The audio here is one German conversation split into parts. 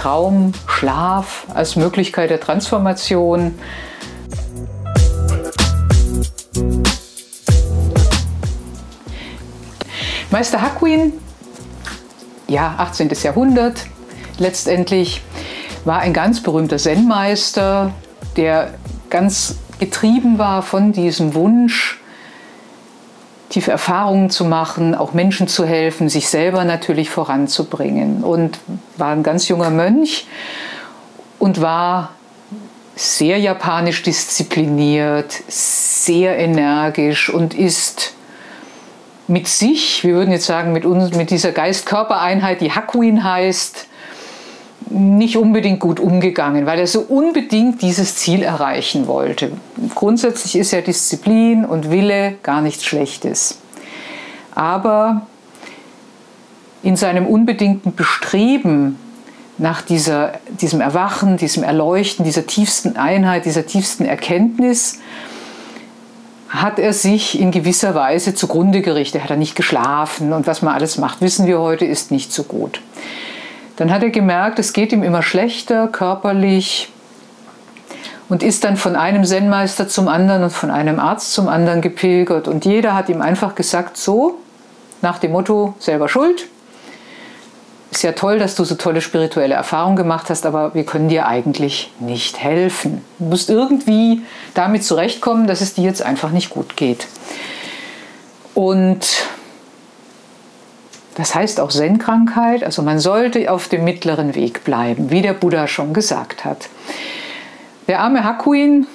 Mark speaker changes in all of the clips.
Speaker 1: Traum, Schlaf als Möglichkeit der Transformation. Meister Hakuin, ja, 18. Jahrhundert, letztendlich war ein ganz berühmter Zen-Meister, der ganz getrieben war von diesem Wunsch, tiefe Erfahrungen zu machen, auch Menschen zu helfen, sich selber natürlich voranzubringen. Und war ein ganz junger Mönch und war sehr japanisch diszipliniert, sehr energisch und ist mit sich, wir würden jetzt sagen, mit, uns, mit dieser Geist-Körper-Einheit, die Hakuin heißt, nicht unbedingt gut umgegangen, weil er so unbedingt dieses Ziel erreichen wollte. Grundsätzlich ist ja Disziplin und Wille gar nichts Schlechtes. Aber in seinem unbedingten Bestreben nach dieser, diesem Erwachen, diesem Erleuchten, dieser tiefsten Einheit, dieser tiefsten Erkenntnis, hat er sich in gewisser Weise zugrunde gerichtet. Er hat er nicht geschlafen und was man alles macht, wissen wir heute, ist nicht so gut. Dann hat er gemerkt, es geht ihm immer schlechter körperlich und ist dann von einem Zen-Meister zum anderen und von einem Arzt zum anderen gepilgert. Und jeder hat ihm einfach gesagt, so, nach dem Motto, selber schuld. Ist ja toll, dass du so tolle spirituelle Erfahrungen gemacht hast, aber wir können dir eigentlich nicht helfen. Du musst irgendwie damit zurechtkommen, dass es dir jetzt einfach nicht gut geht. Und das heißt auch Zen-Krankheit, also man sollte auf dem mittleren Weg bleiben, wie der Buddha schon gesagt hat. Der arme Hakuin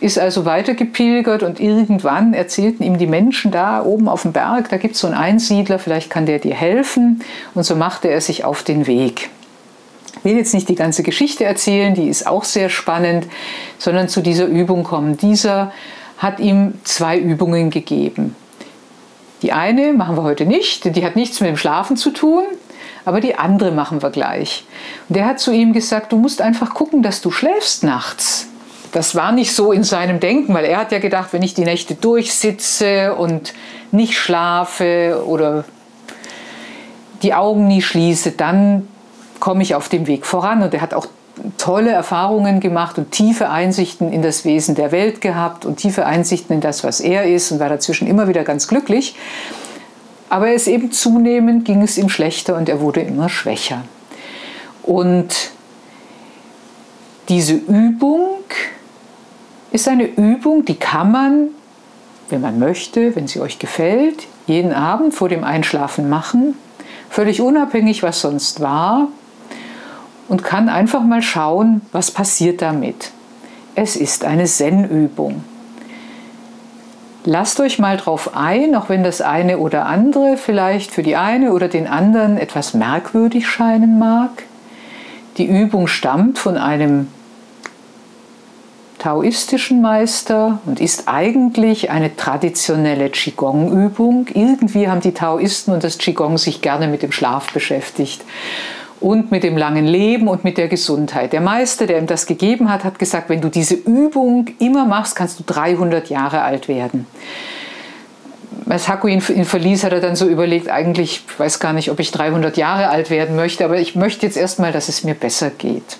Speaker 1: ist also weitergepilgert und irgendwann erzählten ihm die Menschen da oben auf dem Berg, da gibt es so einen Einsiedler, vielleicht kann der dir helfen. Und so machte er sich auf den Weg. Ich will jetzt nicht die ganze Geschichte erzählen, die ist auch sehr spannend, sondern zu dieser Übung kommen. Dieser hat ihm zwei Übungen gegeben. Die eine machen wir heute nicht, die hat nichts mit dem Schlafen zu tun, aber die andere machen wir gleich. Und der hat zu ihm gesagt, du musst einfach gucken, dass du schläfst nachts. Das war nicht so in seinem Denken, weil er hat ja gedacht, wenn ich die Nächte durchsitze und nicht schlafe oder die Augen nie schließe, dann komme ich auf dem Weg voran. Und er hat auch tolle Erfahrungen gemacht und tiefe Einsichten in das Wesen der Welt gehabt und tiefe Einsichten in das, was er ist und war dazwischen immer wieder ganz glücklich. Aber es eben zunehmend ging es ihm schlechter und er wurde immer schwächer. Und diese Übung ist eine Übung, die kann man, wenn man möchte, wenn sie euch gefällt, jeden Abend vor dem Einschlafen machen, völlig unabhängig, was sonst war, und kann einfach mal schauen, was passiert damit. Es ist eine Zen-Übung. Lasst euch mal drauf ein, auch wenn das eine oder andere vielleicht für die eine oder den anderen etwas merkwürdig scheinen mag. Die Übung stammt von einem taoistischen Meister und ist eigentlich eine traditionelle Qigong-Übung. Irgendwie haben die Taoisten und das Qigong sich gerne mit dem Schlaf beschäftigt und mit dem langen Leben und mit der Gesundheit. Der Meister, der ihm das gegeben hat, hat gesagt, wenn du diese Übung immer machst, kannst du 300 Jahre alt werden. Als Haku ihn, verließ, hat er dann so überlegt, eigentlich, ich weiß gar nicht, ob ich 300 Jahre alt werden möchte, aber ich möchte jetzt erstmal, dass es mir besser geht.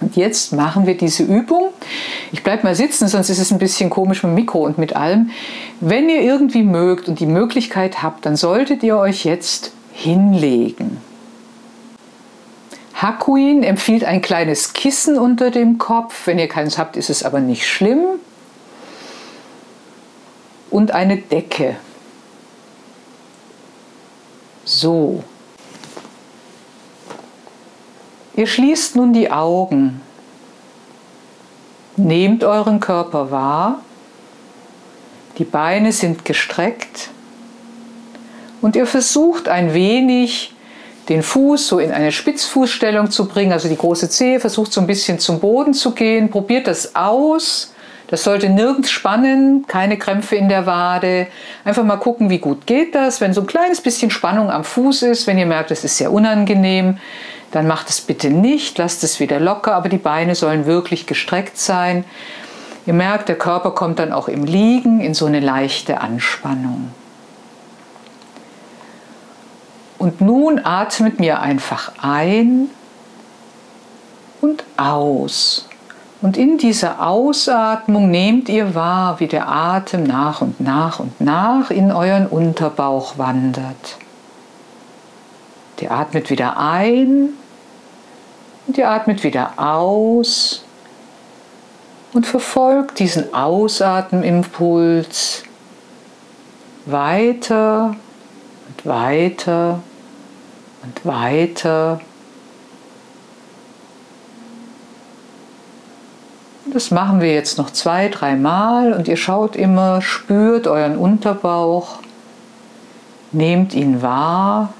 Speaker 1: Und jetzt machen wir diese Übung. Ich bleibe mal sitzen, sonst ist es ein bisschen komisch mit dem Mikro und mit allem. Wenn ihr irgendwie mögt und die Möglichkeit habt, dann solltet ihr euch jetzt hinlegen. Hakuin empfiehlt ein kleines Kissen unter dem Kopf. Wenn ihr keins habt, ist es aber nicht schlimm. Und eine Decke. So. Ihr schließt nun die Augen. Nehmt euren Körper wahr. Die Beine sind gestreckt. Und ihr versucht ein wenig den Fuß so in eine Spitzfußstellung zu bringen, also die große Zehe versucht so ein bisschen zum Boden zu gehen, probiert das aus. Das sollte nirgends spannen, keine Krämpfe in der Wade. Einfach mal gucken, wie gut geht das. Wenn so ein kleines bisschen Spannung am Fuß ist, wenn ihr merkt, es ist sehr unangenehm, dann macht es bitte nicht, lasst es wieder locker, aber die Beine sollen wirklich gestreckt sein. Ihr merkt, der Körper kommt dann auch im Liegen in so eine leichte Anspannung. Und nun atmet mir einfach ein und aus. Und in dieser Ausatmung nehmt ihr wahr, wie der Atem nach und nach und nach in euren Unterbauch wandert. Der atmet wieder ein und ihr atmet wieder aus und verfolgt diesen Ausatmimpuls weiter und weiter und weiter. Das machen wir jetzt noch zwei, dreimal und ihr schaut immer, spürt euren Unterbauch, nehmt ihn wahr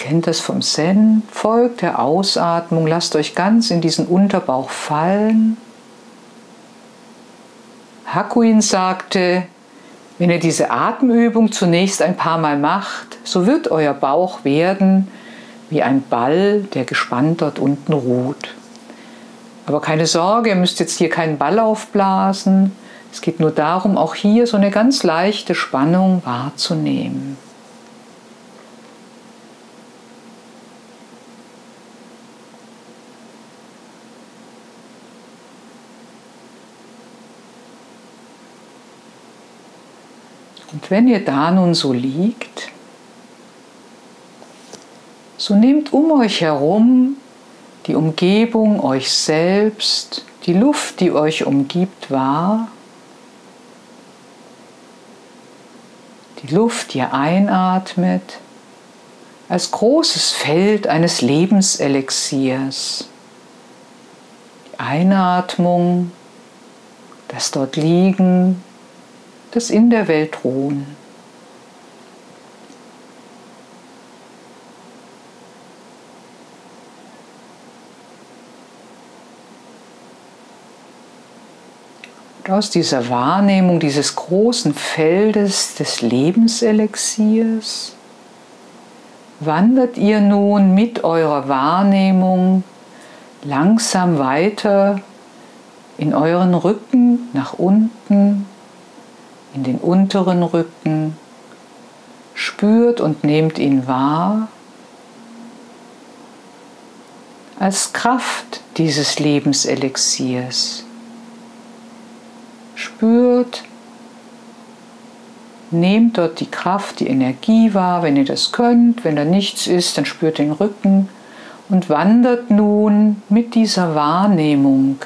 Speaker 1: kennt das vom Zen, folgt der Ausatmung, lasst euch ganz in diesen Unterbauch fallen. Hakuin sagte, wenn ihr diese Atemübung zunächst ein paar Mal macht, so wird euer Bauch werden wie ein Ball, der gespannt dort unten ruht. Aber keine Sorge, ihr müsst jetzt hier keinen Ball aufblasen. Es geht nur darum, auch hier so eine ganz leichte Spannung wahrzunehmen. Und wenn ihr da nun so liegt, so nehmt um euch herum die Umgebung, euch selbst, die Luft, die euch umgibt, wahr. Die Luft, die ihr einatmet, als großes Feld eines Lebenselixiers. Die Einatmung, das dort liegen, das in der Welt ruhen. Und aus dieser Wahrnehmung dieses großen Feldes des Lebenselixiers wandert ihr nun mit eurer Wahrnehmung langsam weiter in euren Rücken nach unten in den unteren Rücken, spürt und nehmt ihn wahr als Kraft dieses Lebenselixiers. Spürt, nehmt dort die Kraft, die Energie wahr, wenn ihr das könnt. Wenn da nichts ist, dann spürt den Rücken und wandert nun mit dieser Wahrnehmung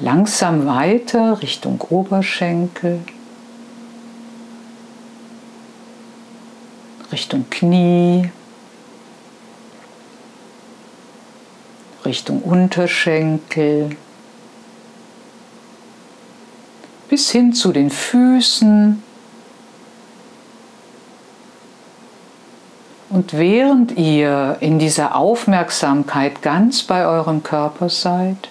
Speaker 1: langsam weiter Richtung Oberschenkel. Richtung Knie, Richtung Unterschenkel, bis hin zu den Füßen. Und während ihr in dieser Aufmerksamkeit ganz bei eurem Körper seid,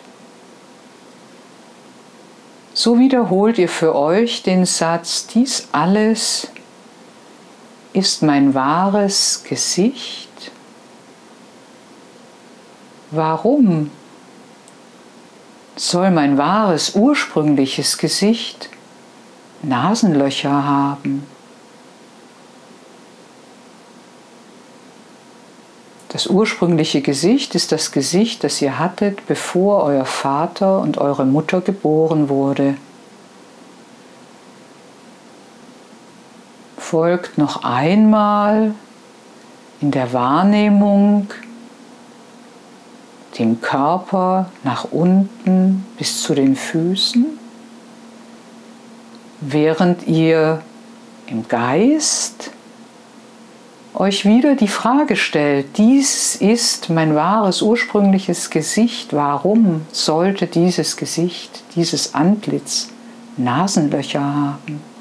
Speaker 1: so wiederholt ihr für euch den Satz, dies alles ist mein wahres Gesicht? Warum soll mein wahres ursprüngliches Gesicht Nasenlöcher haben? Das ursprüngliche Gesicht ist das Gesicht, das ihr hattet, bevor euer Vater und eure Mutter geboren wurde. Folgt noch einmal in der Wahrnehmung dem Körper nach unten bis zu den Füßen, während ihr im Geist euch wieder die Frage stellt, dies ist mein wahres ursprüngliches Gesicht, warum sollte dieses Gesicht, dieses Antlitz Nasenlöcher haben?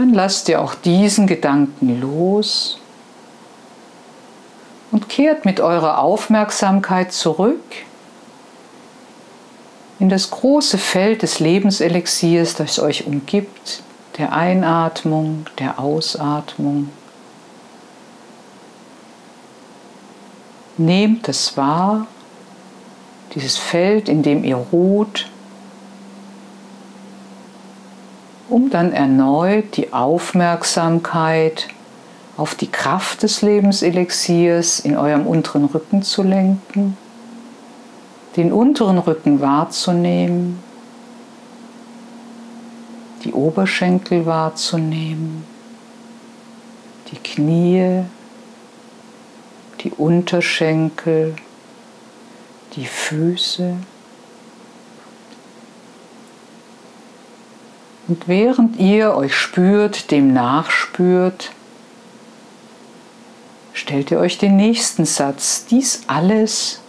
Speaker 1: Dann lasst ihr auch diesen Gedanken los und kehrt mit eurer Aufmerksamkeit zurück in das große Feld des Lebenselixiers, das euch umgibt, der Einatmung, der Ausatmung. Nehmt es wahr, dieses Feld, in dem ihr ruht, um dann erneut die Aufmerksamkeit auf die Kraft des Lebenselixiers in eurem unteren Rücken zu lenken, den unteren Rücken wahrzunehmen, die Oberschenkel wahrzunehmen, die Knie, die Unterschenkel, die Füße. Und während ihr euch spürt, dem nachspürt, stellt ihr euch den nächsten Satz. Dies alles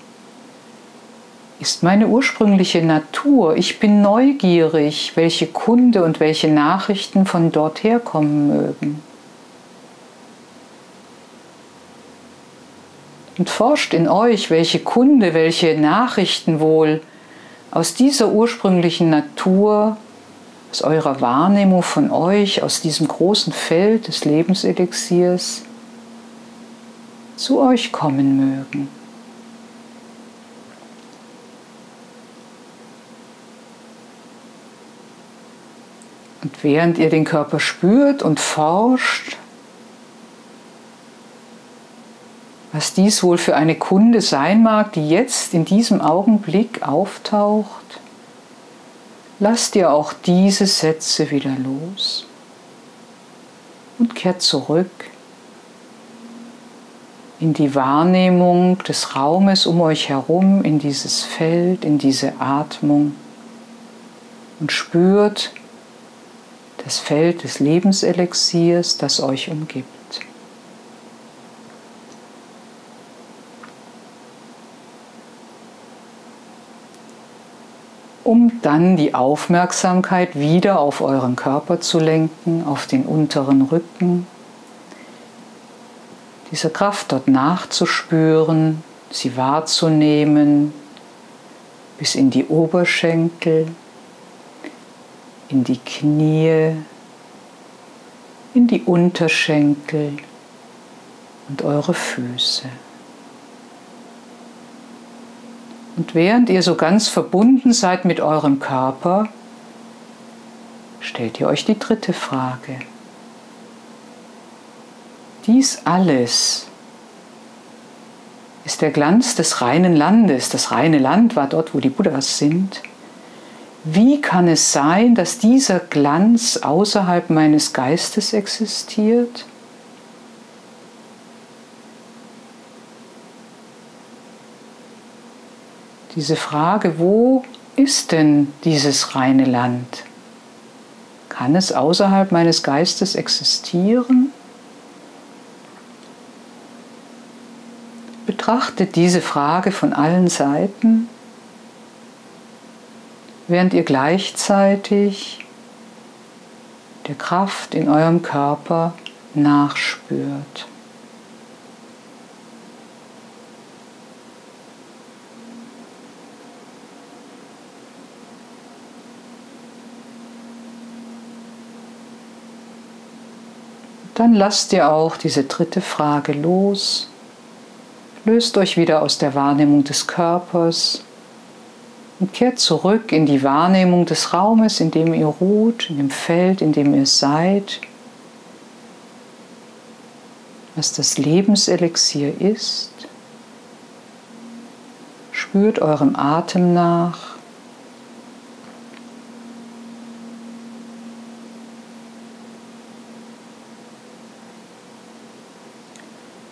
Speaker 1: ist meine ursprüngliche Natur. Ich bin neugierig, welche Kunde und welche Nachrichten von dort herkommen mögen. Und forscht in euch, welche Kunde, welche Nachrichten wohl aus dieser ursprünglichen Natur, aus eurer Wahrnehmung von euch, aus diesem großen Feld des Lebenselixiers zu euch kommen mögen. Und während ihr den Körper spürt und forscht, was dies wohl für eine Kunde sein mag, die jetzt in diesem Augenblick auftaucht, lasst ihr auch diese Sätze wieder los und kehrt zurück in die Wahrnehmung des Raumes um euch herum, in dieses Feld, in diese Atmung und spürt das Feld des Lebenselixiers, das euch umgibt. Um dann die Aufmerksamkeit wieder auf euren Körper zu lenken, auf den unteren Rücken, diese Kraft dort nachzuspüren, sie wahrzunehmen, bis in die Oberschenkel, in die Knie, in die Unterschenkel und eure Füße. Und während ihr so ganz verbunden seid mit eurem Körper, stellt ihr euch die dritte Frage. Dies alles ist der Glanz des reinen Landes. Das reine Land war dort, wo die Buddhas sind. Wie kann es sein, dass dieser Glanz außerhalb meines Geistes existiert? Diese Frage, wo ist denn dieses reine Land? Kann es außerhalb meines Geistes existieren? Betrachtet diese Frage von allen Seiten, während ihr gleichzeitig der Kraft in eurem Körper nachspürt. Dann lasst ihr auch diese dritte Frage los. Löst euch wieder aus der Wahrnehmung des Körpers und kehrt zurück in die Wahrnehmung des Raumes, in dem ihr ruht, in dem Feld, in dem ihr seid, was das Lebenselixier ist. Spürt eurem Atem nach.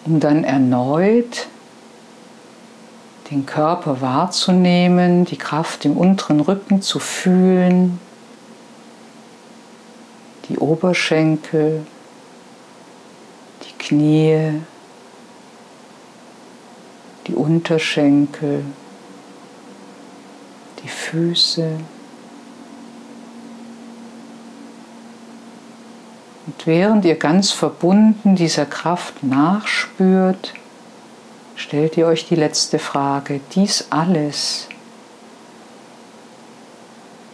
Speaker 1: Um dann erneut den Körper wahrzunehmen, die Kraft im unteren Rücken zu fühlen, die Oberschenkel, die Knie, die Unterschenkel, die Füße. Während ihr ganz verbunden dieser Kraft nachspürt, stellt ihr euch die letzte Frage. Dies alles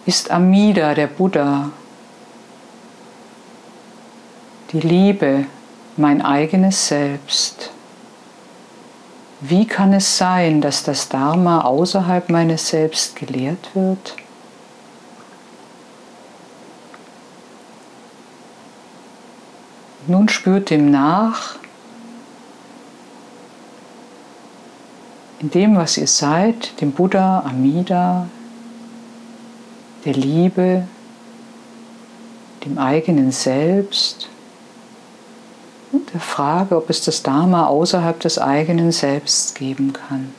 Speaker 1: ist Amida, der Buddha, die Liebe, mein eigenes Selbst. Wie kann es sein, dass das Dharma außerhalb meines Selbst gelehrt wird? Nun spürt dem nach, in dem, was ihr seid, dem Buddha, Amida, der Liebe, dem eigenen Selbst und der Frage, ob es das Dharma außerhalb des eigenen Selbst geben kann.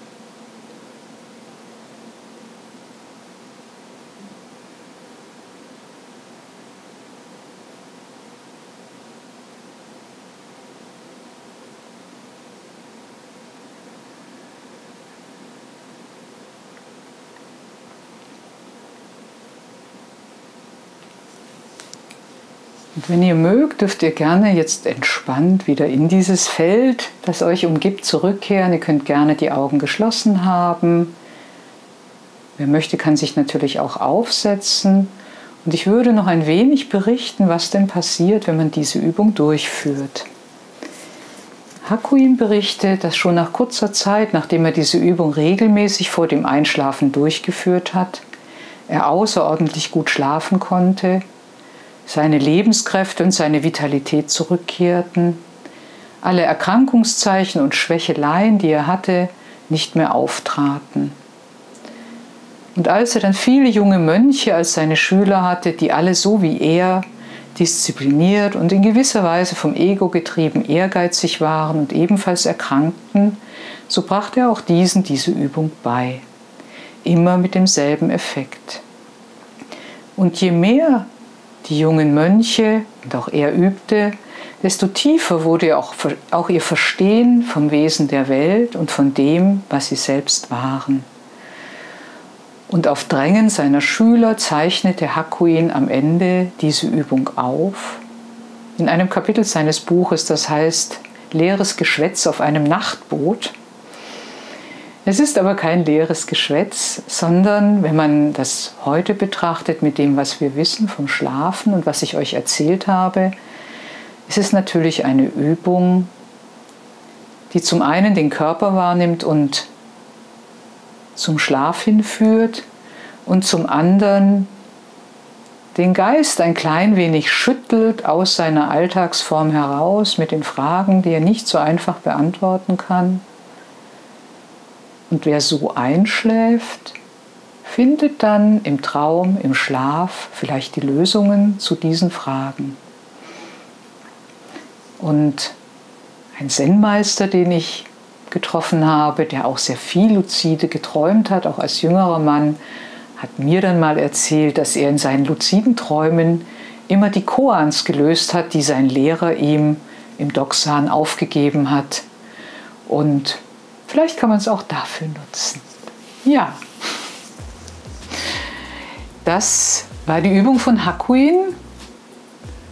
Speaker 1: Und wenn ihr mögt, dürft ihr gerne jetzt entspannt wieder in dieses Feld, das euch umgibt, zurückkehren. Ihr könnt gerne die Augen geschlossen haben. Wer möchte, kann sich natürlich auch aufsetzen. Und ich würde noch ein wenig berichten, was denn passiert, wenn man diese Übung durchführt. Hakuin berichtet, dass schon nach kurzer Zeit, nachdem er diese Übung regelmäßig vor dem Einschlafen durchgeführt hat, er außerordentlich gut schlafen konnte seine Lebenskräfte und seine Vitalität zurückkehrten, alle Erkrankungszeichen und Schwächeleien, die er hatte, nicht mehr auftraten. Und als er dann viele junge Mönche als seine Schüler hatte, die alle so wie er diszipliniert und in gewisser Weise vom Ego getrieben ehrgeizig waren und ebenfalls erkrankten, so brachte er auch diesen diese Übung bei. Immer mit demselben Effekt. Und je mehr die jungen Mönche und auch er übte, desto tiefer wurde auch, auch ihr Verstehen vom Wesen der Welt und von dem, was sie selbst waren. Und auf Drängen seiner Schüler zeichnete Hakuin am Ende diese Übung auf. In einem Kapitel seines Buches, das heißt Leeres Geschwätz auf einem Nachtboot, es ist aber kein leeres Geschwätz, sondern wenn man das heute betrachtet mit dem, was wir wissen vom Schlafen und was ich euch erzählt habe, ist es natürlich eine Übung, die zum einen den Körper wahrnimmt und zum Schlaf hinführt und zum anderen den Geist ein klein wenig schüttelt aus seiner Alltagsform heraus mit den Fragen, die er nicht so einfach beantworten kann und wer so einschläft, findet dann im Traum, im Schlaf vielleicht die Lösungen zu diesen Fragen. Und ein Zen-Meister, den ich getroffen habe, der auch sehr viel luzide geträumt hat, auch als jüngerer Mann, hat mir dann mal erzählt, dass er in seinen luziden Träumen immer die Koans gelöst hat, die sein Lehrer ihm im Doksan aufgegeben hat. Und Vielleicht kann man es auch dafür nutzen. Ja, das war die Übung von Hakuin,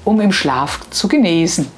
Speaker 1: um im Schlaf zu genesen.